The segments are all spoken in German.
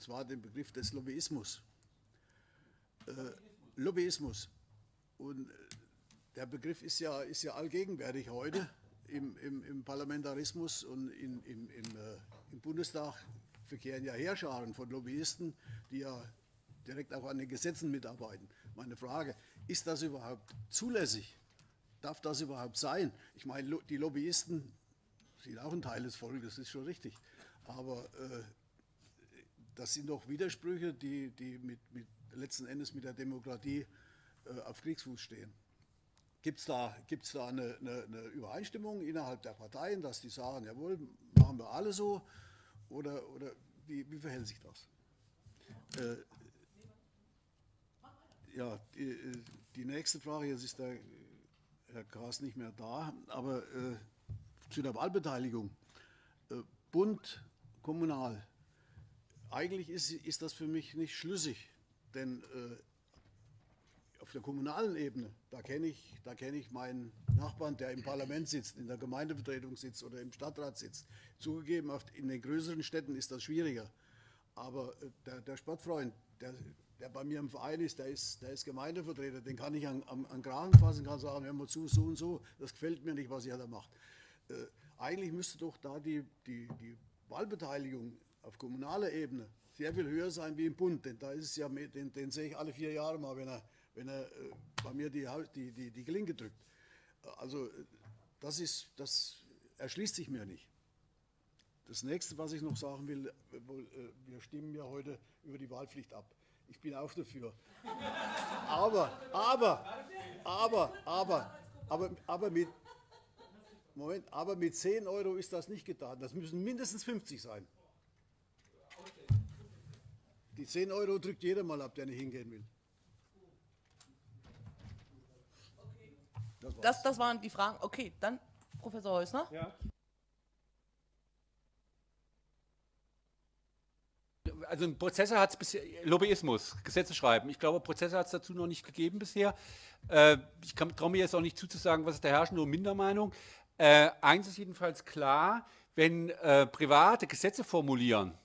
und zwar den Begriff des Lobbyismus. Äh, Lobbyismus. Und äh, der Begriff ist ja, ist ja allgegenwärtig heute im, im, im Parlamentarismus und in, im, im, äh, im Bundestag verkehren ja Heerscharen von Lobbyisten, die ja direkt auch an den Gesetzen mitarbeiten. Meine Frage, ist das überhaupt zulässig? Darf das überhaupt sein? Ich meine, die Lobbyisten sind auch ein Teil des Volkes, das ist schon richtig. Aber äh, das sind doch Widersprüche, die, die mit, mit, letzten Endes mit der Demokratie äh, auf Kriegsfuß stehen. Gibt es da, gibt's da eine, eine, eine, Übereinstimmung innerhalb der Parteien, dass die sagen, jawohl, machen wir alle so? Oder, oder wie, wie verhält sich das? Äh, ja, die, die, nächste Frage, jetzt ist der Herr Gras nicht mehr da, aber äh, zu der Wahlbeteiligung. Äh, Bund, kommunal. Eigentlich ist, ist das für mich nicht schlüssig, denn äh, auf der kommunalen Ebene, da kenne ich, kenn ich meinen Nachbarn, der im Parlament sitzt, in der Gemeindevertretung sitzt oder im Stadtrat sitzt. Zugegeben, in den größeren Städten ist das schwieriger. Aber äh, der, der Sportfreund, der, der, bei mir im Verein ist der, ist, der ist Gemeindevertreter, den kann ich an, an, an Kragen fassen, kann sagen, hör mal zu, so und so, das gefällt mir nicht, was ihr da macht. Äh, eigentlich müsste doch da die, die, die Wahlbeteiligung auf kommunaler Ebene sehr viel höher sein wie im Bund, denn da ist es ja, den, den sehe ich alle vier Jahre mal, wenn er wenn er äh, bei mir die, die, die, die Klinke drückt. Also das, ist, das erschließt sich mir nicht. Das nächste, was ich noch sagen will, äh, wir stimmen ja heute über die Wahlpflicht ab. Ich bin auch dafür. Aber, aber, aber, aber, aber, aber mit, Moment, aber mit 10 Euro ist das nicht getan. Das müssen mindestens 50 sein. Die 10 Euro drückt jeder mal ab, der nicht hingehen will. Das, das, das, waren die Fragen. Okay, dann Professor Häusner. Ja. Also ein Prozessor hat es bisher, Lobbyismus, Gesetze schreiben. Ich glaube, Prozesse hat es dazu noch nicht gegeben bisher. Äh, ich traue mir jetzt auch nicht zuzusagen, was ist der herrschende Mindermeinung. Äh, eins ist jedenfalls klar, wenn äh, Private Gesetze formulieren,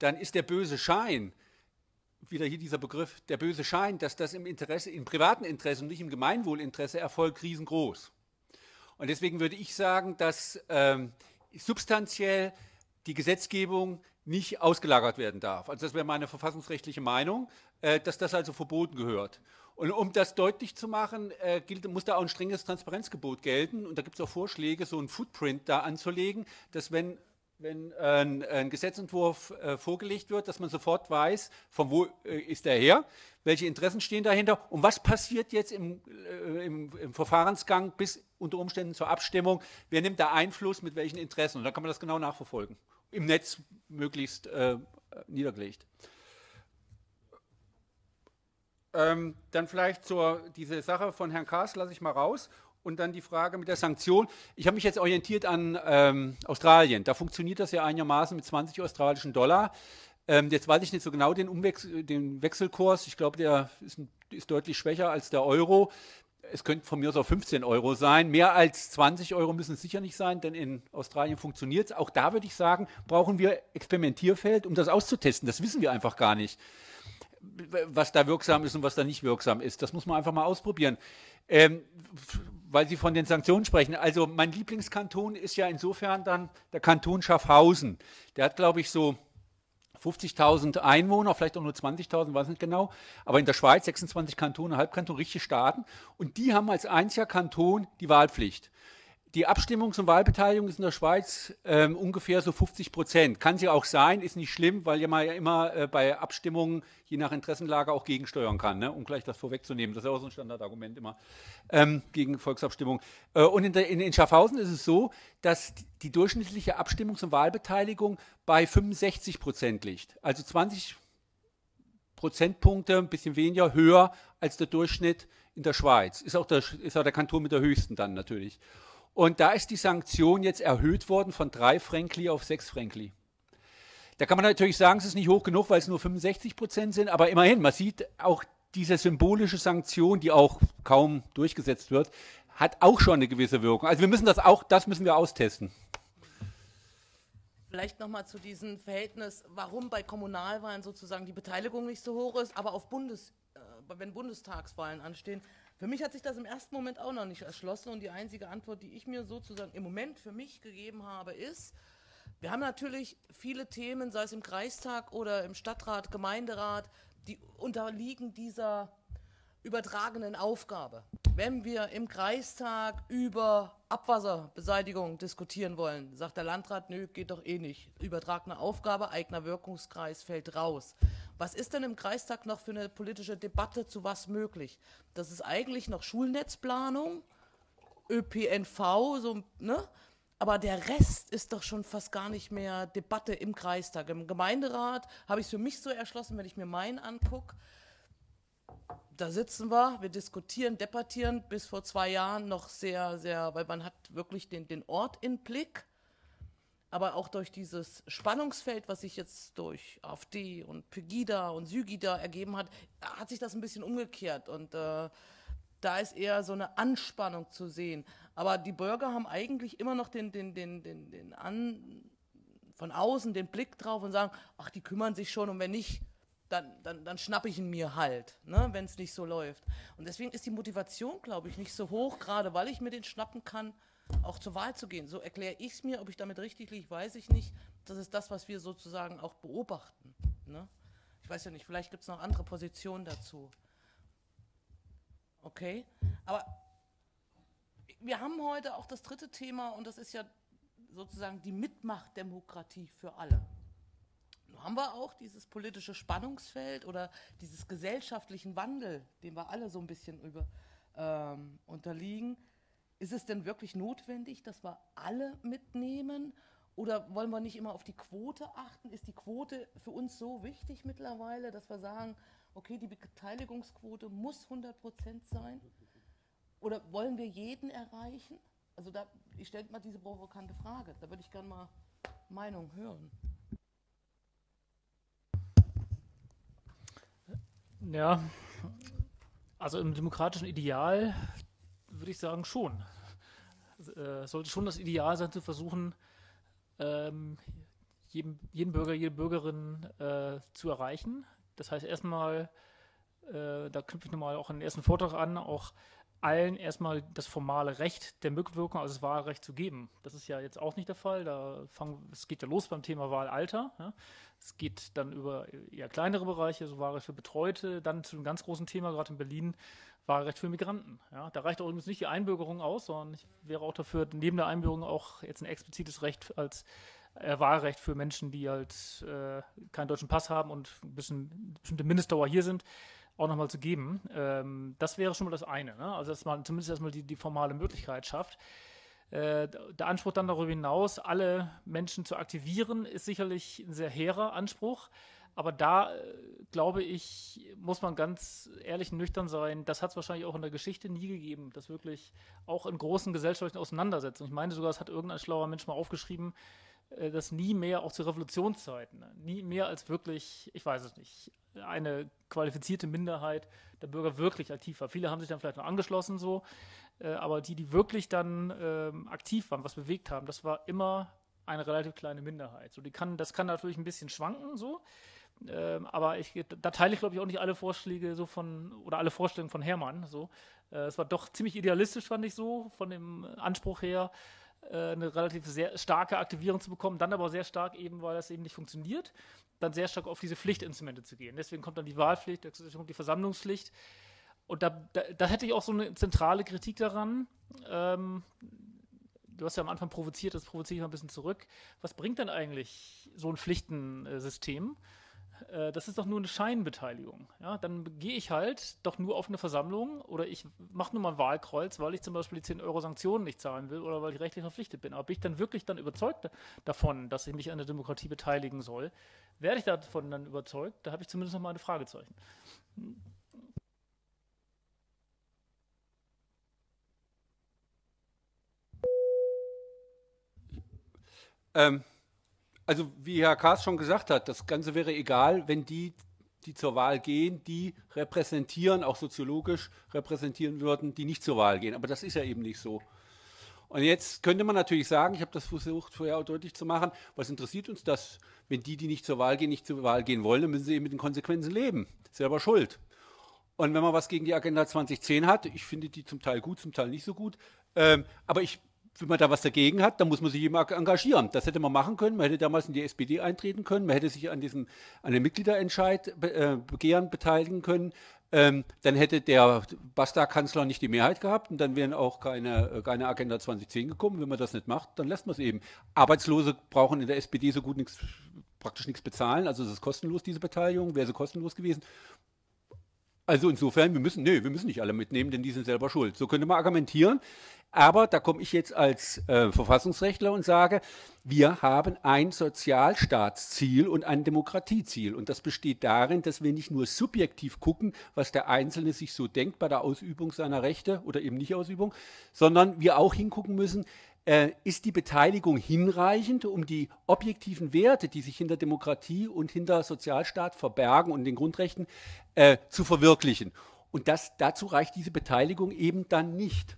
dann ist der böse Schein, wieder hier dieser Begriff, der böse Schein, dass das im Interesse, im privaten Interesse und nicht im Gemeinwohlinteresse erfolgt, riesengroß. Und deswegen würde ich sagen, dass ähm, substanziell die Gesetzgebung nicht ausgelagert werden darf. Also das wäre meine verfassungsrechtliche Meinung, äh, dass das also verboten gehört. Und um das deutlich zu machen, äh, gilt, muss da auch ein strenges Transparenzgebot gelten. Und da gibt es auch Vorschläge, so ein Footprint da anzulegen, dass wenn wenn ein, ein Gesetzentwurf äh, vorgelegt wird, dass man sofort weiß, von wo äh, ist der her, welche Interessen stehen dahinter und was passiert jetzt im, äh, im, im, Verfahrensgang bis unter Umständen zur Abstimmung, wer nimmt da Einfluss mit welchen Interessen? Und dann kann man das genau nachverfolgen, im Netz möglichst äh, niedergelegt. Ähm, dann vielleicht zur diese Sache von Herrn Kaas lasse ich mal raus und dann die Frage mit der Sanktion. Ich habe mich jetzt orientiert an ähm, Australien. Da funktioniert das ja einigermaßen mit 20 australischen Dollar. Ähm, jetzt weiß ich nicht so genau den, Umwechs den Wechselkurs. Ich glaube, der ist, ist, deutlich schwächer als der Euro. Es könnte von mir aus auch 15 Euro sein. Mehr als 20 Euro müssen es sicher nicht sein, denn in Australien funktioniert es. Auch da würde ich sagen, brauchen wir Experimentierfeld, um das auszutesten. Das wissen wir einfach gar nicht was da wirksam ist und was da nicht wirksam ist. Das muss man einfach mal ausprobieren. Ähm, weil Sie von den Sanktionen sprechen. Also mein Lieblingskanton ist ja insofern dann der Kanton Schaffhausen. Der hat, glaube ich, so 50.000 Einwohner, vielleicht auch nur 20.000, weiß nicht genau. Aber in der Schweiz 26 Kantone, Halbkanton, richtige Staaten. Und die haben als einziger Kanton die Wahlpflicht. Die Abstimmungs- und Wahlbeteiligung ist in der Schweiz ähm, ungefähr so 50 Prozent. Kann sie auch sein, ist nicht schlimm, weil man ja immer äh, bei Abstimmungen je nach Interessenlage auch gegensteuern kann, ne? um gleich das vorwegzunehmen. Das ist auch so ein Standardargument immer ähm, gegen Volksabstimmung. Äh, und in, der, in, in Schaffhausen ist es so, dass die durchschnittliche Abstimmungs- und Wahlbeteiligung bei 65 Prozent liegt. Also 20 Prozentpunkte, ein bisschen weniger, höher als der Durchschnitt in der Schweiz. Ist auch der, ist auch der Kanton mit der höchsten dann natürlich. Und da ist die Sanktion jetzt erhöht worden von drei Frankli auf sechs Frankli. Da kann man natürlich sagen, es ist nicht hoch genug, weil es nur 65 Prozent sind, aber immerhin, man sieht auch diese symbolische Sanktion, die auch kaum durchgesetzt wird, hat auch schon eine gewisse Wirkung. Also wir müssen das auch, das müssen wir austesten. Vielleicht nochmal zu diesem Verhältnis, warum bei Kommunalwahlen sozusagen die Beteiligung nicht so hoch ist, aber auf Bundes, äh, wenn Bundestagswahlen anstehen. Für mich hat sich das im ersten Moment auch noch nicht erschlossen und die einzige Antwort, die ich mir sozusagen im Moment für mich gegeben habe, ist, wir haben natürlich viele Themen, sei es im Kreistag oder im Stadtrat, Gemeinderat, die unterliegen dieser übertragenen Aufgabe. Wenn wir im Kreistag über Abwasserbeseitigung diskutieren wollen, sagt der Landrat, nö, geht doch eh nicht. Übertragene Aufgabe, eigener Wirkungskreis fällt raus. Was ist denn im Kreistag noch für eine politische Debatte zu was möglich? Das ist eigentlich noch Schulnetzplanung, ÖPNV, so, ne? Aber der Rest ist doch schon fast gar nicht mehr Debatte im Kreistag. Im Gemeinderat habe ich es für mich so erschlossen, wenn ich mir meinen angucke, da sitzen wir, wir diskutieren, debattieren bis vor zwei Jahren noch sehr, sehr, weil man hat wirklich den, den Ort in Blick, aber auch durch dieses Spannungsfeld, was sich jetzt durch AfD und Pegida und Sygida ergeben hat, hat sich das ein bisschen umgekehrt und äh, da ist eher so eine Anspannung zu sehen. Aber die Bürger haben eigentlich immer noch den, den, den, den, den an, von außen den Blick drauf und sagen, ach, die kümmern sich schon und wenn nicht, dann, dann, dann schnappe ich ihn mir halt, ne, wenn es nicht so läuft. Und deswegen ist die Motivation, glaube ich, nicht so hoch, gerade weil ich mir den schnappen kann, auch zur Wahl zu gehen. So erkläre ich es mir, ob ich damit richtig liege, weiß ich nicht. Das ist das, was wir sozusagen auch beobachten. Ne? Ich weiß ja nicht, vielleicht gibt es noch andere Positionen dazu. Okay, aber wir haben heute auch das dritte Thema und das ist ja sozusagen die Mitmachdemokratie für alle haben wir auch dieses politische Spannungsfeld oder dieses gesellschaftlichen Wandel, dem wir alle so ein bisschen über, ähm, unterliegen. Ist es denn wirklich notwendig, dass wir alle mitnehmen? Oder wollen wir nicht immer auf die Quote achten? Ist die Quote für uns so wichtig mittlerweile, dass wir sagen, okay, die Beteiligungsquote muss 100 Prozent sein? Oder wollen wir jeden erreichen? Also da, ich stelle mal diese provokante Frage. Da würde ich gerne mal Meinung hören. Ja, also im demokratischen Ideal würde ich sagen schon. Äh, sollte schon das Ideal sein, zu versuchen, ähm, jeden, jeden, Bürger, jede Bürgerin äh, zu erreichen. Das heißt erstmal, äh, da knüpfe ich nochmal auch an den ersten Vortrag an, auch allen erstmal das formale Recht der Mitwirkung, also das Wahlrecht zu geben. Das ist ja jetzt auch nicht der Fall. Da fangen, es geht ja los beim Thema Wahlalter. Ja. Es geht dann über eher kleinere Bereiche, so Wahlrecht für Betreute, dann zu einem ganz großen Thema, gerade in Berlin, Wahlrecht für Migranten. Ja. Da reicht auch übrigens nicht die Einbürgerung aus, sondern ich wäre auch dafür, neben der Einbürgerung auch jetzt ein explizites Recht als äh, Wahlrecht für Menschen, die halt äh, keinen deutschen Pass haben und ein bisschen bestimmte Mindestdauer hier sind auch nochmal zu geben. Ähm, das wäre schon mal das eine. Ne? Also, dass man zumindest erstmal die, die formale Möglichkeit schafft. Äh, der Anspruch dann darüber hinaus, alle Menschen zu aktivieren, ist sicherlich ein sehr hehrer Anspruch. Aber da, äh, glaube ich, muss man ganz ehrlich und nüchtern sein. Das hat es wahrscheinlich auch in der Geschichte nie gegeben, dass wirklich auch in großen gesellschaftlichen Auseinandersetzungen. Ich meine sogar, es hat irgendein schlauer Mensch mal aufgeschrieben, äh, dass nie mehr, auch zu Revolutionszeiten, ne, nie mehr als wirklich, ich weiß es nicht, eine qualifizierte Minderheit der Bürger wirklich aktiv war. Viele haben sich dann vielleicht noch angeschlossen so, äh, aber die, die wirklich dann ähm, aktiv waren, was bewegt haben, das war immer eine relativ kleine Minderheit. So, die kann, das kann natürlich ein bisschen schwanken so. Ähm, aber ich, da teile ich, glaube ich, auch nicht alle Vorschläge so von oder alle Vorstellungen von Hermann. So. Äh, es war doch ziemlich idealistisch, fand ich so, von dem Anspruch her. Äh, eine relativ sehr starke Aktivierung zu bekommen, dann aber sehr stark eben, weil das eben nicht funktioniert, dann sehr stark auf diese Pflichtinstrumente zu gehen. Deswegen kommt dann die Wahlpflicht, kommt die Versammlungspflicht. Und da, da, da hätte ich auch so eine zentrale Kritik daran. Ähm, du hast ja am Anfang provoziert, das provoziere ich mal ein bisschen zurück. Was bringt denn eigentlich so ein Pflichtensystem? Äh, das ist doch nur eine Scheinbeteiligung. Ja? Dann gehe ich halt doch nur auf eine Versammlung oder ich mache nur mal ein Wahlkreuz, weil ich zum Beispiel die 10 Euro Sanktionen nicht zahlen will oder weil ich rechtlich verpflichtet bin. Aber bin ich dann wirklich dann überzeugt davon, dass ich mich an der Demokratie beteiligen soll? Werde ich davon dann überzeugt? Da habe ich zumindest noch mal ein Fragezeichen. Ähm, also wie Herr Kaas schon gesagt hat, das Ganze wäre egal, wenn die, die zur Wahl gehen, die repräsentieren, auch soziologisch repräsentieren würden, die nicht zur Wahl gehen. Aber das ist ja eben nicht so. Und jetzt könnte man natürlich sagen, ich habe das versucht vorher auch deutlich zu machen, was interessiert uns das, wenn die, die nicht zur Wahl gehen, nicht zur Wahl gehen wollen, dann müssen sie eben mit den Konsequenzen leben. Selber schuld. Und wenn man was gegen die Agenda 2010 hat, ich finde die zum Teil gut, zum Teil nicht so gut, ähm, aber ich, wenn man da was dagegen hat, dann muss man sich eben engagieren. Das hätte man machen können. Man hätte damals in die SPD eintreten können. Man hätte sich an diesem an dem Mitgliederentscheid äh, Begehren beteiligen können. Ähm, dann hätte der Basta-Kanzler nicht die Mehrheit gehabt und dann wären auch keine, äh, keine Agenda 2010 gekommen. Wenn man das nicht macht, dann lässt man es eben. Arbeitslose brauchen in der SPD so gut nichts, praktisch nichts bezahlen. Also es ist kostenlos, diese Beteiligung, wäre sie kostenlos gewesen. Also insofern, wir müssen, nee, wir müssen nicht alle mitnehmen, denn die sind selber schuld. So könnte man argumentieren. Aber da komme ich jetzt als äh, Verfassungsrechtler und sage, wir haben ein Sozialstaatsziel und ein Demokratieziel. Und das besteht darin, dass wir nicht nur subjektiv gucken, was der Einzelne sich so denkt bei der Ausübung seiner Rechte oder eben Nicht-Ausübung, sondern wir auch hingucken müssen, äh, ist die Beteiligung hinreichend, um die objektiven Werte, die sich hinter Demokratie und hinter Sozialstaat verbergen und den Grundrechten äh, zu verwirklichen. Und das, dazu reicht diese Beteiligung eben dann nicht.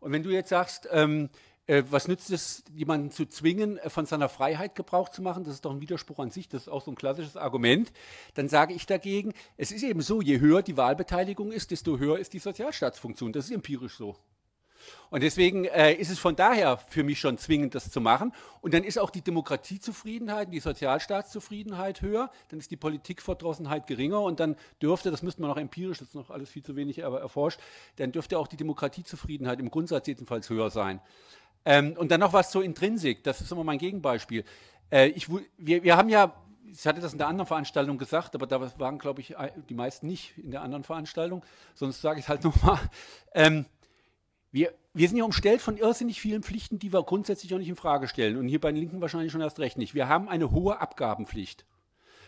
Und wenn du jetzt sagst, ähm, äh, was nützt es, jemanden zu zwingen, äh, von seiner Freiheit Gebrauch zu machen? Das ist doch ein Widerspruch an sich, das ist auch so ein klassisches Argument. Dann sage ich dagegen, es ist eben so, je höher die Wahlbeteiligung ist, desto höher ist die Sozialstaatsfunktion. Das ist empirisch so. Und deswegen äh, ist es von daher für mich schon zwingend, das zu machen. Und dann ist auch die Demokratiezufriedenheit, die Sozialstaatszufriedenheit höher, dann ist die Politikverdrossenheit geringer und dann dürfte, das müsste man noch empirisch, das ist noch alles viel zu wenig aber erforscht, dann dürfte auch die Demokratiezufriedenheit im Grundsatz jedenfalls höher sein. Ähm, und dann noch was zur Intrinsik, das ist immer mein Gegenbeispiel. Äh, ich, wir, wir haben ja ich hatte das in der anderen Veranstaltung gesagt, aber da waren, glaube ich, die meisten nicht in der anderen Veranstaltung. Sonst sage ich es halt nochmal. Ähm, wir, wir sind ja umstellt von irrsinnig vielen Pflichten, die wir grundsätzlich auch nicht in Frage stellen. Und hier bei den Linken wahrscheinlich schon erst recht nicht. Wir haben eine hohe Abgabenpflicht.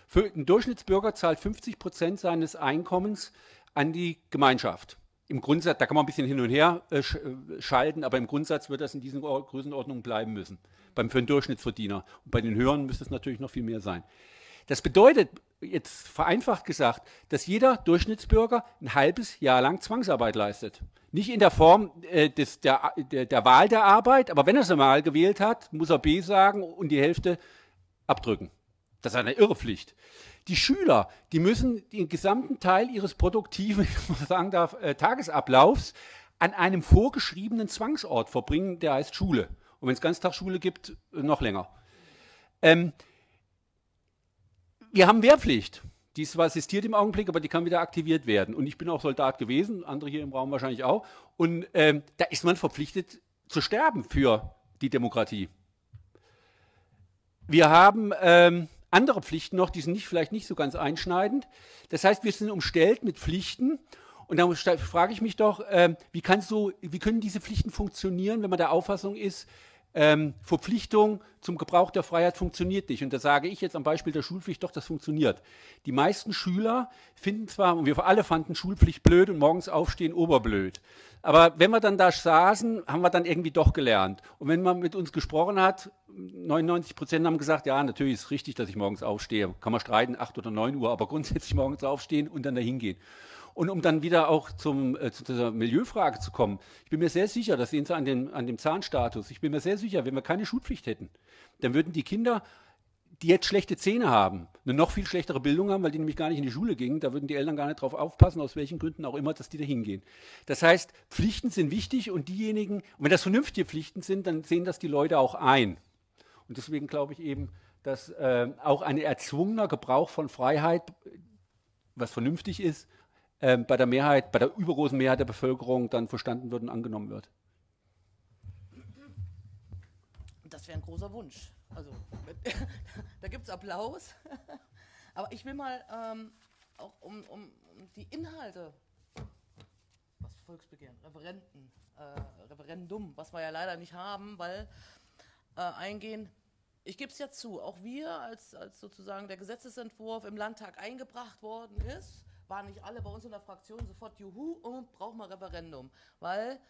Für ein Durchschnittsbürger zahlt 50 Prozent seines Einkommens an die Gemeinschaft. Im Grundsatz, da kann man ein bisschen hin und her äh, äh schalten, aber im Grundsatz wird das in diesen Größenordnungen bleiben müssen. Beim, für einen Durchschnittsverdiener. Und bei den Höheren müsste es natürlich noch viel mehr sein. Das bedeutet, jetzt vereinfacht gesagt, dass jeder Durchschnittsbürger ein halbes Jahr lang Zwangsarbeit leistet. Nicht in der Form äh, des, der, der, der, Wahl der Arbeit, aber wenn er es einmal gewählt hat, muss er B sagen und die Hälfte abdrücken. Das ist eine Irrepflicht. Die Schüler, die müssen den gesamten Teil ihres produktiven, ich muss sagen darf, äh, Tagesablaufs an einem vorgeschriebenen Zwangsort verbringen, der heißt Schule. Und wenn es Ganztagsschule gibt, noch länger. Ähm, wir haben Wehrpflicht. Die ist zwar assistiert im Augenblick, aber die kann wieder aktiviert werden. Und ich bin auch Soldat gewesen, andere hier im Raum wahrscheinlich auch. Und ähm, da ist man verpflichtet zu sterben für die Demokratie. Wir haben ähm, andere Pflichten noch, die sind nicht, vielleicht nicht so ganz einschneidend. Das heißt, wir sind umstellt mit Pflichten. Und da frage ich mich doch, ähm, wie, so, wie können diese Pflichten funktionieren, wenn man der Auffassung ist, ähm, Verpflichtung zum Gebrauch der Freiheit funktioniert nicht. Und da sage ich jetzt am Beispiel der Schulpflicht, doch, das funktioniert. Die meisten Schüler finden zwar, und wir alle fanden Schulpflicht blöd und morgens aufstehen oberblöd. Aber wenn wir dann da saßen, haben wir dann irgendwie doch gelernt. Und wenn man mit uns gesprochen hat, 99 Prozent haben gesagt, ja, natürlich ist es richtig, dass ich morgens aufstehe. Kann man streiten, 8 oder 9 Uhr, aber grundsätzlich morgens aufstehen und dann dahin gehen. Und um dann wieder auch zum, äh, zu dieser Milieufrage zu kommen, ich bin mir sehr sicher, das sehen Sie an dem, an dem Zahnstatus, ich bin mir sehr sicher, wenn wir keine Schulpflicht hätten, dann würden die Kinder, die jetzt schlechte Zähne haben, eine noch viel schlechtere Bildung haben, weil die nämlich gar nicht in die Schule gingen, da würden die Eltern gar nicht drauf aufpassen, aus welchen Gründen auch immer, dass die da hingehen. Das heißt, Pflichten sind wichtig und diejenigen, und wenn das vernünftige Pflichten sind, dann sehen das die Leute auch ein. Und deswegen glaube ich eben, dass äh, auch ein erzwungener Gebrauch von Freiheit, was vernünftig ist, ähm, bei der Mehrheit, bei der übergroßen Mehrheit der Bevölkerung dann verstanden wird und angenommen wird. Das wäre ein großer Wunsch. Also, da gibt es Applaus. Aber ich will mal ähm, auch um, um, die Inhalte, was Volksbegehren, Referenten, äh, Referendum, was wir ja leider nicht haben, weil äh, eingehen. Ich gebe es ja zu, auch wir, als, als sozusagen der Gesetzesentwurf im Landtag eingebracht worden ist, waren nicht alle bei uns in der Fraktion sofort, juhu, oh, brauchen wir Referendum. Weil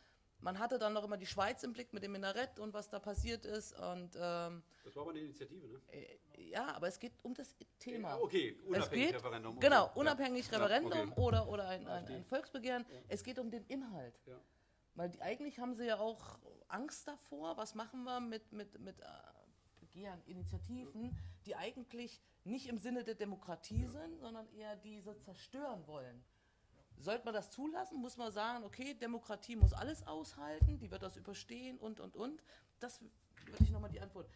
man hatte dann noch immer die Schweiz im Blick mit dem Minarett und was da passiert ist. Und, ähm, das war aber eine Initiative, ne? Äh, ja, aber es geht um das Thema. Ja, okay, unabhängig geht, Referendum. Okay. Genau, unabhängig ja. Referendum ja, okay. oder, oder ein, ein, ein Volksbegehren. Es geht um den Inhalt. Weil die, eigentlich haben sie ja auch Angst davor, was machen wir mit, mit, mit äh, Begehren, Initiativen, die eigentlich nicht im Sinne der Demokratie sind, sondern eher diese zerstören wollen. Sollte man das zulassen, muss man sagen, okay, Demokratie muss alles aushalten, die wird das überstehen und, und, und. Das würde ich nochmal die Antwort.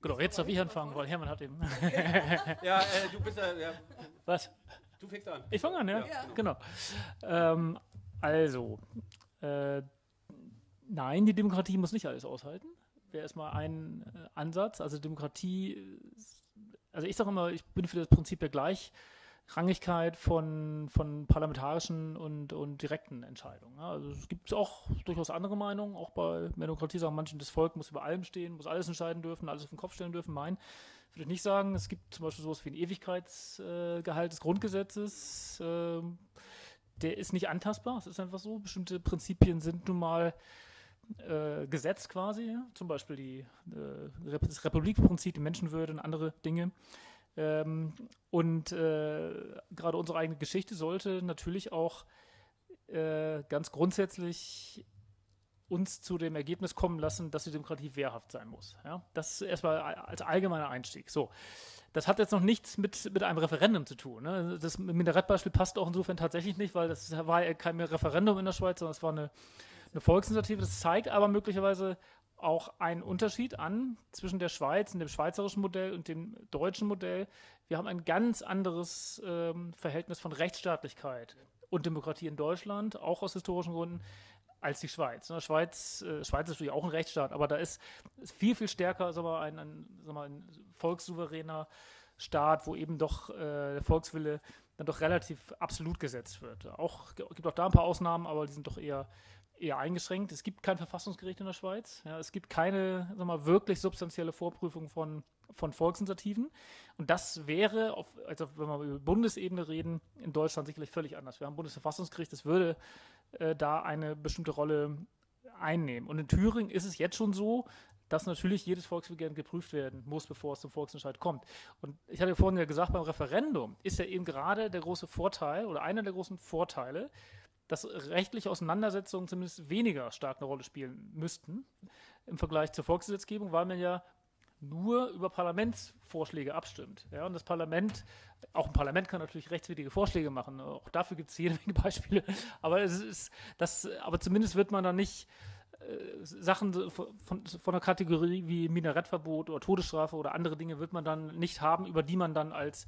Genau, jetzt darf ich anfangen, weil Hermann hat eben. Ja, äh, du bist ja, ja, Was? du fängst an. Ich fange an, ja. Ja. Genau. Ähm, also, äh, nein, die Demokratie muss nicht alles aushalten. Wäre erstmal ein äh, Ansatz. Also Demokratie, ist- also ich sage immer, ich bin für das Prinzip der Gleichrangigkeit von, von parlamentarischen und, und direkten Entscheidungen. Also es gibt auch durchaus andere Meinungen, auch bei Demokratie sagen manche, das Volk muss über allem stehen, muss alles entscheiden dürfen, alles auf den Kopf stellen dürfen. Mein würde ich nicht sagen. Es gibt zum Beispiel sowas wie ein Ewigkeitsgehalt äh, des Grundgesetzes. ähm, der ist nicht antastbar. Es ist einfach so. Bestimmte Prinzipien sind nun mal äh, Gesetz quasi. Zum Beispiel die, äh, das Republikprinzip, die Menschenwürde und andere Dinge. Ähm, und äh, gerade unsere eigene Geschichte sollte natürlich auch äh, ganz grundsätzlich uns zu dem Ergebnis kommen lassen, dass die Demokratie wehrhaft sein muss. Ja? Das erstmal als allgemeiner Einstieg. So. Das hat jetzt noch nichts mit, mit einem Referendum zu tun. Ne? Das Minarettbeispiel passt auch insofern tatsächlich nicht, weil das war ja kein Referendum in der Schweiz, sondern es war eine, eine Volksinitiative. Das zeigt aber möglicherweise auch einen Unterschied an zwischen der Schweiz und dem schweizerischen Modell und dem deutschen Modell. Wir haben ein ganz anderes ähm, Verhältnis von Rechtsstaatlichkeit und Demokratie in Deutschland, auch aus historischen Gründen, als die Schweiz. Ne? Schweiz, äh, Schweiz ist natürlich auch ein Rechtsstaat, aber da ist, ist viel, viel stärker sag mal, ein, ein, sag mal, ein volkssouveräner Staat, wo eben doch äh, der Volkswille dann doch relativ absolut gesetzt wird. Auch gibt auch da ein paar Ausnahmen, aber die sind doch eher eher eingeschränkt. Es gibt kein Verfassungsgericht in der Schweiz. Ja, es gibt keine sag mal, wirklich substanzielle Vorprüfung von, von Volksinitiativen. Und das wäre, auf, also wenn wir über Bundesebene reden, in Deutschland sicherlich völlig anders. Wir haben ein Bundesverfassungsgericht, das würde äh, da eine bestimmte Rolle einnehmen. Und in Thüringen ist es jetzt schon so, dass natürlich jedes Volksbegehren geprüft werden muss, bevor es zum Volksentscheid kommt. Und ich hatte vorhin ja gesagt, beim Referendum ist ja eben gerade der große Vorteil oder einer der großen Vorteile, dass rechtliche Auseinandersetzungen zumindest weniger stark eine Rolle spielen müssten im Vergleich zur Volksgesetzgebung, weil man ja nur über Parlamentsvorschläge abstimmt. Ja, und das Parlament, auch ein Parlament kann natürlich rechtswidrige Vorschläge machen. Auch dafür gibt es jede Menge Beispiele. Aber es ist das, aber zumindest wird man dann nicht äh, Sachen von, von, von einer Kategorie wie Minarettverbot oder Todesstrafe oder andere Dinge wird man dann nicht haben, über die man dann als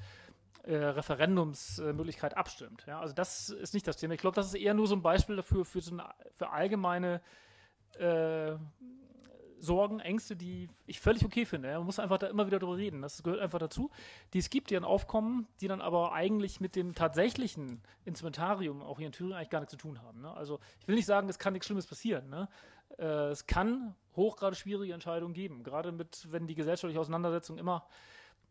äh, Referendumsmöglichkeit abstimmt. Ja, also das ist nicht das Thema. Ich glaube, das ist eher nur so ein Beispiel dafür, für, so eine, für allgemeine äh, Sorgen, Ängste, die ich völlig okay finde. Man muss einfach da immer wieder drüber reden. Das gehört einfach dazu. Die es gibt, die dann aufkommen, die dann aber eigentlich mit dem tatsächlichen Instrumentarium auch hier in Thüringen eigentlich gar nichts zu tun haben. Ne? Also ich will nicht sagen, es kann nichts Schlimmes passieren. Ne? Äh, es kann hochgradig schwierige Entscheidungen geben, gerade mit, wenn die gesellschaftliche Auseinandersetzung immer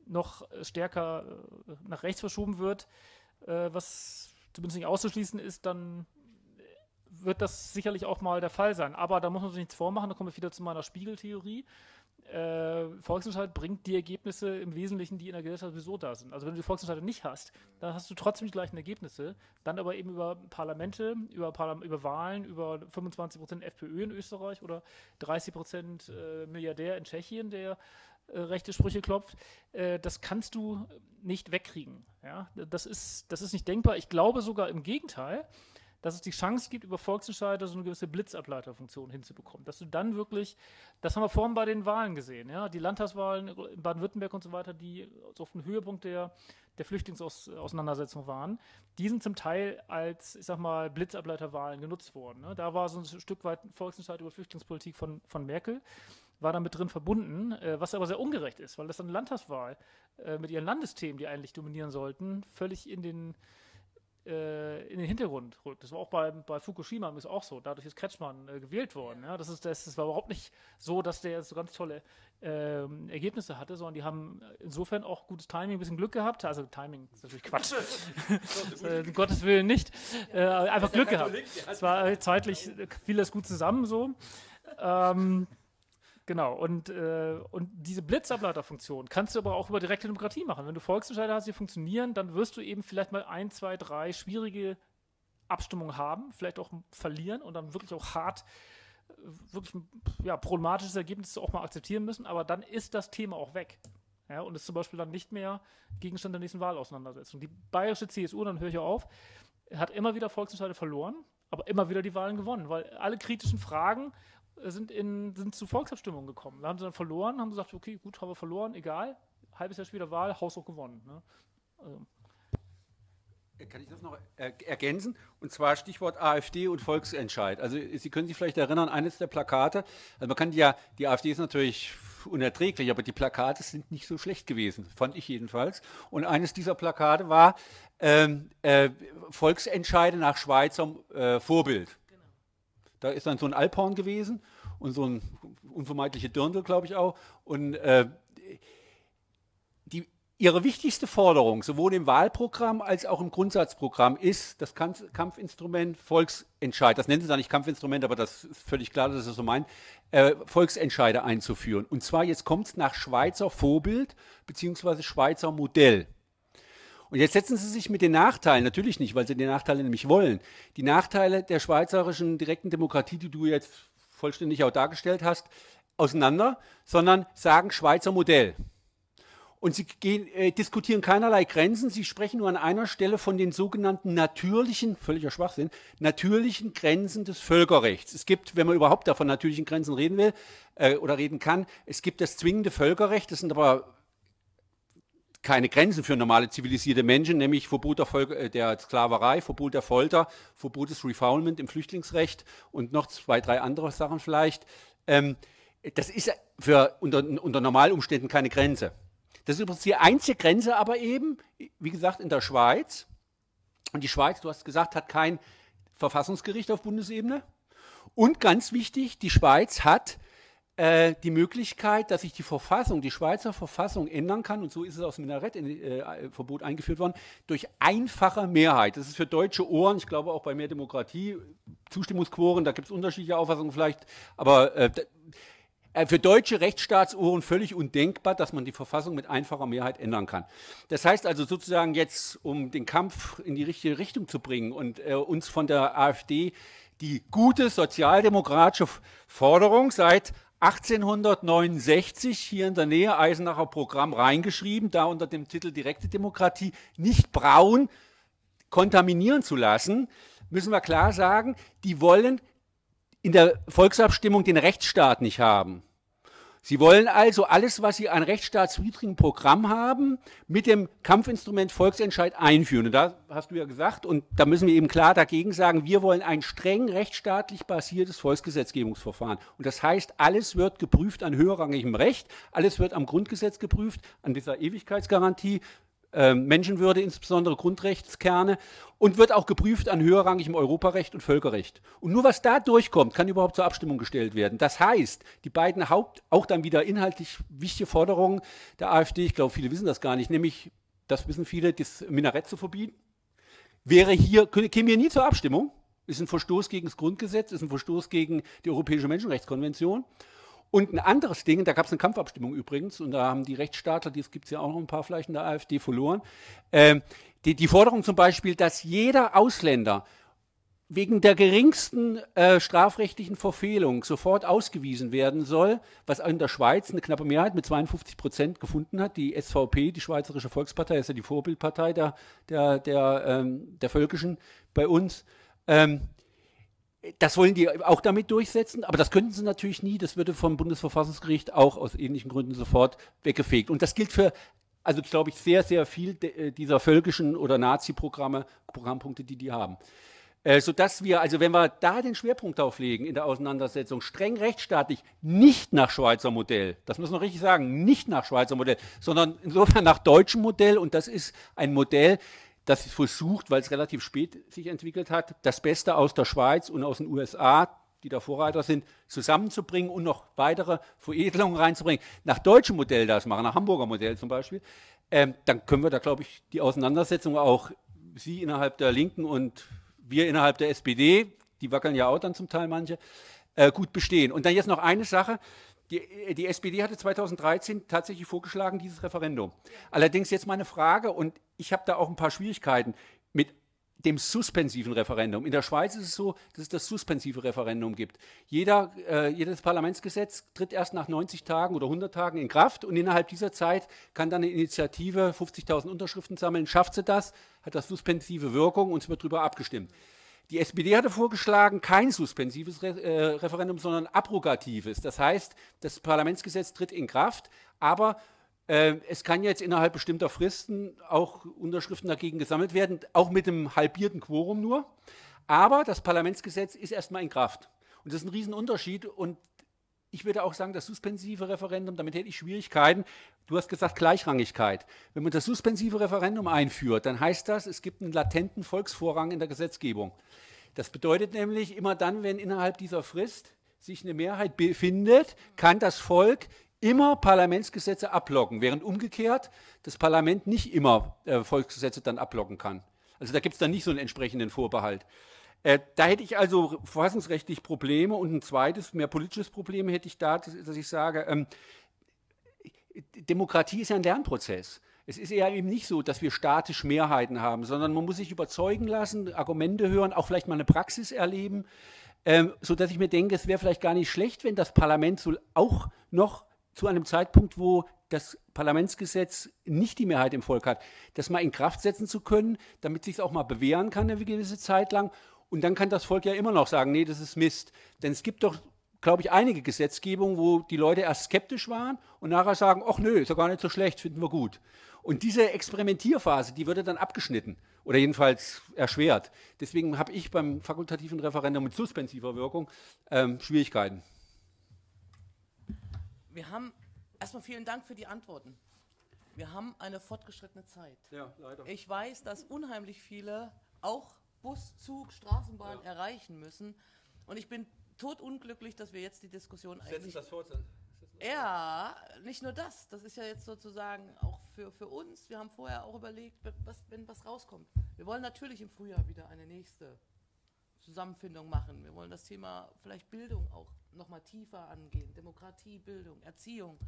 noch stärker äh, nach rechts verschoben wird, äh, was zumindest nicht auszuschließen ist, dann wird das sicherlich auch mal der Fall sein. Aber da muss man sich nichts vormachen, da komme ich wieder zu meiner Spiegeltheorie. Äh, Volksentscheid bringt die Ergebnisse im Wesentlichen, die in der Gesellschaft sowieso da sind. Also wenn du die Volksentscheide nicht hast, dann hast du trotzdem die gleichen Ergebnisse, dann aber eben über Parlamente, über, Parlam über Wahlen, über 25% FPÖ in Österreich oder 30% äh, Milliardär in Tschechien, der äh, rechte Sprüche klopft, äh, das kannst du nicht wegkriegen. Ja? Das, ist, das ist nicht denkbar. Ich glaube sogar im Gegenteil, dass es die Chance gibt, über Volksentscheide so eine gewisse Blitzableiterfunktion hinzubekommen. Dass du dann wirklich, das haben wir vorhin bei den Wahlen gesehen, ja, die Landtagswahlen in Baden-Württemberg und so weiter, die so auf dem Höhepunkt der, der Flüchtlingsauseinandersetzung waren, die sind zum Teil als, ich sag mal, Blitzableiterwahlen genutzt worden. Ne? Da war so ein Stück weit Volksentscheid über Flüchtlingspolitik von, von Merkel war damit drin verbunden, äh, was aber sehr ungerecht ist, weil das dann eine Landtagswahl äh, mit ihren Landesthemen, die eigentlich dominieren sollten, völlig in den, äh, in den Hintergrund rückt. Das war auch bei, bei Fukushima ist auch so. Dadurch ist Kretschmann äh, gewählt worden. Ja? Das, ist, das, das war überhaupt nicht so, dass der so ganz tolle ähm, Ergebnisse hatte, sondern die haben insofern auch gutes Timing, ein bisschen Glück gehabt. Also Timing ist natürlich Quatsch. äh, um Gottes Willen nicht. Äh, einfach Glück gehabt. Es war zeitlich, fiel das gut zusammen so. Ähm, Genau, und, äh, und diese Blitzableiterfunktion kannst du aber auch über direkte Demokratie machen. Wenn du Volksentscheide hast, die funktionieren, dann wirst du eben vielleicht mal ein, zwei, drei schwierige Abstimmung haben, vielleicht auch verlieren und dann wirklich auch hart, äh, wirklich ja, problematisches Ergebnis auch mal akzeptieren müssen, aber dann ist das Thema auch weg. Ja, und ist zum Beispiel dann nicht mehr Gegenstand der nächsten Wahlauseinandersetzung. Die bayerische CSU, dann höre ich auf, hat immer wieder Volksentscheide verloren, aber immer wieder die Wahlen gewonnen, weil alle kritischen Fragen sind, in, sind zu Volksabstimmungen gekommen. Da haben sie dann verloren, haben gesagt, okay, gut, haben wir verloren, egal, halbes Jahr später Wahl, Haus auch gewonnen. Ne? Also, äh, kann ich das noch ergänzen? Und zwar Stichwort AfD und Volksentscheid. Also Sie können sich vielleicht erinnern, eines der Plakate, also man kann ja, die AfD ist natürlich unerträglich, aber die Plakate sind nicht so schlecht gewesen, fand ich jedenfalls. Und eines dieser Plakate war ähm, äh, Volksentscheide nach Schweizer äh, Vorbild. Da ist dann so ein Alphorn gewesen und so ein unvermeidliche Dirndl, glaube ich auch. Und äh, Ihre wichtigste Forderung, sowohl im Wahlprogramm als auch im Grundsatzprogramm, ist das Kampfinstrument Volksentscheid. Das nennen Sie da nicht Kampfinstrument, aber das ist völlig klar, dass Sie das so meinen. Äh, Volksentscheide einzuführen. Und zwar jetzt kommt es nach Schweizer Vorbild bzw. Schweizer Modell. Und jetzt setzen Sie sich mit den Nachteilen, natürlich nicht, weil Sie die Nachteile nämlich wollen, die Nachteile der schweizerischen direkten Demokratie, die du jetzt vollständig auch dargestellt hast, auseinander, sondern sagen Schweizer Modell. Und sie gehen, äh, diskutieren keinerlei Grenzen. Sie sprechen nur an einer Stelle von den sogenannten natürlichen, völliger Schwachsinn, natürlichen Grenzen des Völkerrechts. Es gibt, wenn man überhaupt davon natürlichen Grenzen reden will äh, oder reden kann, es gibt das zwingende Völkerrecht. Das sind aber keine Grenzen für normale zivilisierte Menschen, nämlich Verbot der, Volk, äh, der Sklaverei, Verbot der Folter, Verbot des Refoulement im Flüchtlingsrecht und noch zwei, drei andere Sachen vielleicht. Ähm, das ist für unter, unter Normalumständen keine Grenze. Das ist übrigens die einzige Grenze aber eben, wie gesagt, in der Schweiz. Und die Schweiz, du hast gesagt, hat kein Verfassungsgericht auf Bundesebene. Und ganz wichtig, die Schweiz hat äh, die Möglichkeit, dass sich die Verfassung, die Schweizer Verfassung ändern kann, und so ist es aus dem Minarettverbot äh, eingeführt worden, durch einfache Mehrheit. Das ist für deutsche Ohren, ich glaube auch bei mehr Demokratie, Zustimmungsquoren, da gibt es unterschiedliche Auffassungen vielleicht, aber äh, äh, für deutsche Rechtsstaatsuhren völlig undenkbar, dass man die Verfassung mit einfacher Mehrheit ändern kann. Das heißt also sozusagen jetzt, um den Kampf in die richtige Richtung zu bringen und äh, uns von der AfD die gute sozialdemokratische Forderung seit 1869 hier in der Nähe Eisenacher Programm reingeschrieben, da unter dem Titel direkte Demokratie, nicht braun kontaminieren zu lassen, müssen wir klar sagen, die wollen in der Volksabstimmung den Rechtsstaat nicht haben. Sie wollen also alles, was Sie an rechtsstaatswidrigem Programm haben, mit dem Kampfinstrument Volksentscheid einführen. Und da hast du ja gesagt, und da müssen wir eben klar dagegen sagen, wir wollen ein streng rechtsstaatlich basiertes Volksgesetzgebungsverfahren. Und das heißt, alles wird geprüft an höherrangigem Recht, alles wird am Grundgesetz geprüft, an dieser Ewigkeitsgarantie, äh, Menschenwürde, insbesondere Grundrechtskerne, und wird auch geprüft an höherrangigem Europarecht und Völkerrecht. Und nur was da durchkommt, kann überhaupt zur Abstimmung gestellt werden. Das heißt, die beiden Haupt, auch dann wieder inhaltlich wichtige Forderungen der AfD, ich glaube, viele wissen das gar nicht, nämlich, das wissen viele, das Minarett zu verbieten, wäre hier, käme hier nie zur Abstimmung, ist ein Verstoß gegen das Grundgesetz, ist ein Verstoß gegen die Europäische Menschenrechtskonvention. Und ein anderes Ding, da gab es eine Kampfabstimmung übrigens, und da haben die Rechtsstaatler, die gibt es ja auch noch ein paar vielleicht in der AfD, verloren. Ähm, die, die, Forderung zum Beispiel, dass jeder Ausländer wegen der geringsten äh, strafrechtlichen Verfehlung sofort ausgewiesen werden soll, was in der Schweiz eine knappe Mehrheit mit 52 Prozent gefunden hat. Die SVP, die Schweizerische Volkspartei, ist ja die Vorbildpartei der, der, der, ähm, der Völkischen bei uns. Ähm, das wollen die auch damit durchsetzen, aber das könnten sie natürlich nie. Das würde vom Bundesverfassungsgericht auch aus ähnlichen Gründen sofort weggefegt. Und das gilt für, also glaube ich, sehr, sehr viel äh, dieser völkischen oder Nazi-Programme, Programmpunkte, die die haben. Äh, sodass wir, also wenn wir da den Schwerpunkt auflegen in der Auseinandersetzung, streng rechtsstaatlich, nicht nach Schweizer Modell, das muss man richtig sagen, nicht nach Schweizer Modell, sondern insofern nach deutschem Modell und das ist ein Modell, das versucht, weil es relativ spät sich entwickelt hat, das Beste aus der Schweiz und aus den USA, die da Vorreiter sind, zusammenzubringen und noch weitere Veredelungen reinzubringen. Nach deutschem Modell das machen, nach Hamburger Modell zum Beispiel, ähm, dann können wir da, glaube ich, die Auseinandersetzung auch Sie innerhalb der Linken und wir innerhalb der SPD, die wackeln ja auch dann zum Teil manche, äh, gut bestehen. Und dann jetzt noch eine Sache, die, die, SPD hatte 2013 tatsächlich vorgeschlagen, dieses Referendum. Allerdings jetzt meine Frage, und ich habe da auch ein paar Schwierigkeiten mit dem suspensiven Referendum. In der Schweiz ist es so, dass es das suspensive Referendum gibt. Jeder, äh, jedes Parlamentsgesetz tritt erst nach 90 Tagen oder 100 Tagen in Kraft und innerhalb dieser Zeit kann dann eine Initiative 50.000 Unterschriften sammeln. Schafft sie das, hat das suspensive Wirkung und es wird darüber abgestimmt. Die SPD hatte vorgeschlagen, kein suspensives Re äh, Referendum, sondern abrogatives. Das heißt, das Parlamentsgesetz tritt in Kraft, aber es kann jetzt innerhalb bestimmter Fristen auch Unterschriften dagegen gesammelt werden, auch mit einem halbierten Quorum nur. Aber das Parlamentsgesetz ist erstmal in Kraft. Und das ist ein Riesenunterschied. Und ich würde auch sagen, das suspensive Referendum, damit hätte ich Schwierigkeiten. Du hast gesagt Gleichrangigkeit. Wenn man das suspensive Referendum einführt, dann heißt das, es gibt einen latenten Volksvorrang in der Gesetzgebung. Das bedeutet nämlich, immer dann, wenn innerhalb dieser Frist sich eine Mehrheit befindet, kann das Volk immer Parlamentsgesetze ablocken, während umgekehrt das Parlament nicht immer äh, Volksgesetze dann ablocken kann. Also da gibt es dann nicht so einen entsprechenden Vorbehalt. Äh, da hätte ich also verfassungsrechtlich Probleme und ein zweites, mehr politisches Problem hätte ich da, dass, dass ich sage, ähm, Demokratie ist ja ein Lernprozess. Es ist eher eben nicht so, dass wir statisch Mehrheiten haben, sondern man muss sich überzeugen lassen, Argumente hören, auch vielleicht mal eine Praxis erleben, ähm, sodass ich mir denke, es wäre vielleicht gar nicht schlecht, wenn das Parlament so auch noch zu einem Zeitpunkt, wo das Parlamentsgesetz nicht die Mehrheit im Volk hat, das mal in Kraft setzen zu können, damit sich es auch mal bewähren kann eine gewisse Zeit lang. Und dann kann das Volk ja immer noch sagen, nee, das ist Mist. Denn es gibt doch, glaube ich, einige Gesetzgebungen, wo die Leute erst skeptisch waren und nachher sagen, ach nö, ist ja gar nicht so schlecht, finden wir gut. Und diese Experimentierphase, die würde dann abgeschnitten oder jedenfalls erschwert. Deswegen habe ich beim fakultativen Referendum mit suspensiver Wirkung ähm, Schwierigkeiten. Wir haben erstmal vielen Dank für die Antworten. Wir haben eine fortgeschrittene Zeit. Ja, leider. Ich weiß, dass unheimlich viele auch Bus, Zug, Straßenbahn Ja. erreichen müssen. Und ich bin totunglücklich, dass wir jetzt die Diskussion Setzen eigentlich. das fort. Ja, nicht nur das. Das ist ja jetzt sozusagen auch für, für uns. Wir haben vorher auch überlegt, was, wenn was rauskommt. Wir wollen natürlich im Frühjahr wieder eine nächste Zusammenfindung machen. Wir wollen das Thema vielleicht Bildung auch nochmal tiefer angehen. Demokratie, Bildung, Erziehung.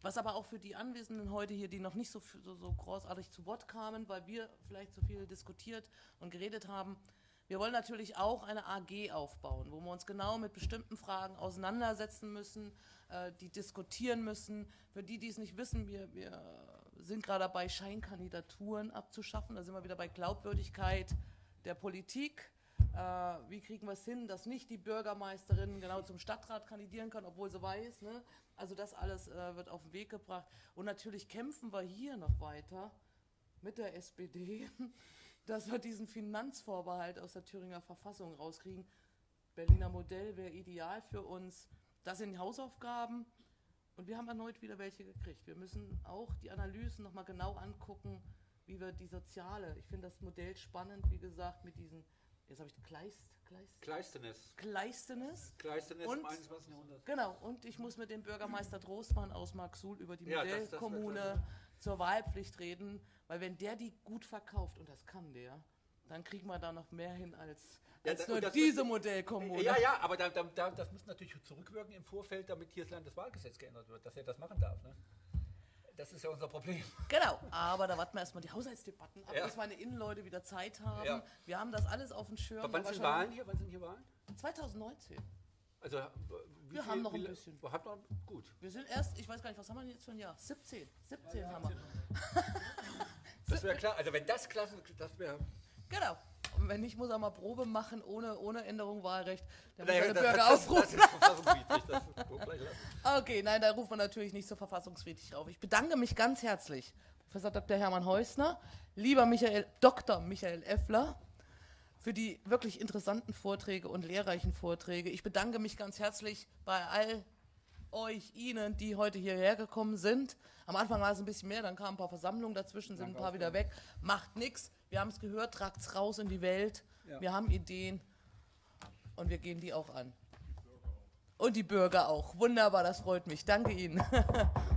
Was aber auch für die Anwesenden heute hier, die noch nicht so, so, so großartig zu Wort kamen, weil wir vielleicht so viel diskutiert und geredet haben, wir wollen natürlich auch eine AG aufbauen, wo wir uns genau mit bestimmten Fragen auseinandersetzen müssen, äh, die diskutieren müssen. Für die, die es nicht wissen, wir, wir sind gerade dabei, Scheinkandidaturen abzuschaffen. Da sind wir wieder bei Glaubwürdigkeit der Politik. Äh, wie kriegen wir es hin, dass nicht die Bürgermeisterin genau zum Stadtrat kandidieren kann, obwohl sie weiß. Ne? Also das alles äh, wird auf den Weg gebracht. Und natürlich kämpfen wir hier noch weiter mit der SPD, dass wir diesen Finanzvorbehalt aus der Thüringer Verfassung rauskriegen. Berliner Modell wäre ideal für uns. Das sind Hausaufgaben. Und wir haben erneut wieder welche gekriegt. Wir müssen auch die Analysen nochmal genau angucken, wie wir die soziale, ich finde das Modell spannend, wie gesagt, mit diesen, jetzt habe ich Kleist, Kleist, Kleistenes. Kleistenes. Kleistenes Und- im 21. Jahrhundert. Genau, und ich muss mit dem Bürgermeister Trostmann aus Marxul über die Ja, das- das Modellkommune klasse. zur Wahlpflicht reden, weil wenn der die gut verkauft, und das kann der, dann kriegen wir da noch mehr hin als, Ja, als da- nur das diese Modellkommune. Ja, ja, aber da, da, das muss natürlich zurückwirken im Vorfeld, damit hier das Landeswahlgesetz geändert wird, dass er das machen darf. Ne? Das ist ja unser Problem. Genau, aber da warten wir erstmal die Haushaltsdebatten ab, Ja. bis meine Innenleute wieder Zeit haben. Ja. Wir haben das alles auf dem Schirm. Aber wann sind Wahlen hier? Wann sind hier Wahlen? 2019. Also, äh, Wir haben noch ein bisschen. Wo Hat man, gut. Wir sind erst, ich weiß gar nicht, was haben wir denn jetzt für ein Jahr? 17. 17 haben wir. Das wäre klar. Also, wenn das klasse, das wäre. Genau. Wenn nicht, muss er mal Probe machen ohne, ohne Änderung Wahlrecht. Dann muss das, Bürger aufrufen. Okay, nein, da rufen wir natürlich nicht so verfassungswidrig auf. Ich bedanke mich ganz herzlich, Professor Dr. Hermann Heusner, lieber Michael, Dr. Michael Effler, für die wirklich interessanten Vorträge und lehrreichen Vorträge. Ich bedanke mich ganz herzlich bei all euch, Ihnen, die heute hierher gekommen sind. Am Anfang war es ein bisschen mehr, dann kamen ein paar Versammlungen dazwischen, sind ein paar wieder weg. Macht nichts. Wir haben es gehört, tragt es raus in die Welt. Wir haben Ideen und wir gehen die auch an. Und die Bürger auch. Wunderbar, das freut mich. Danke Ihnen.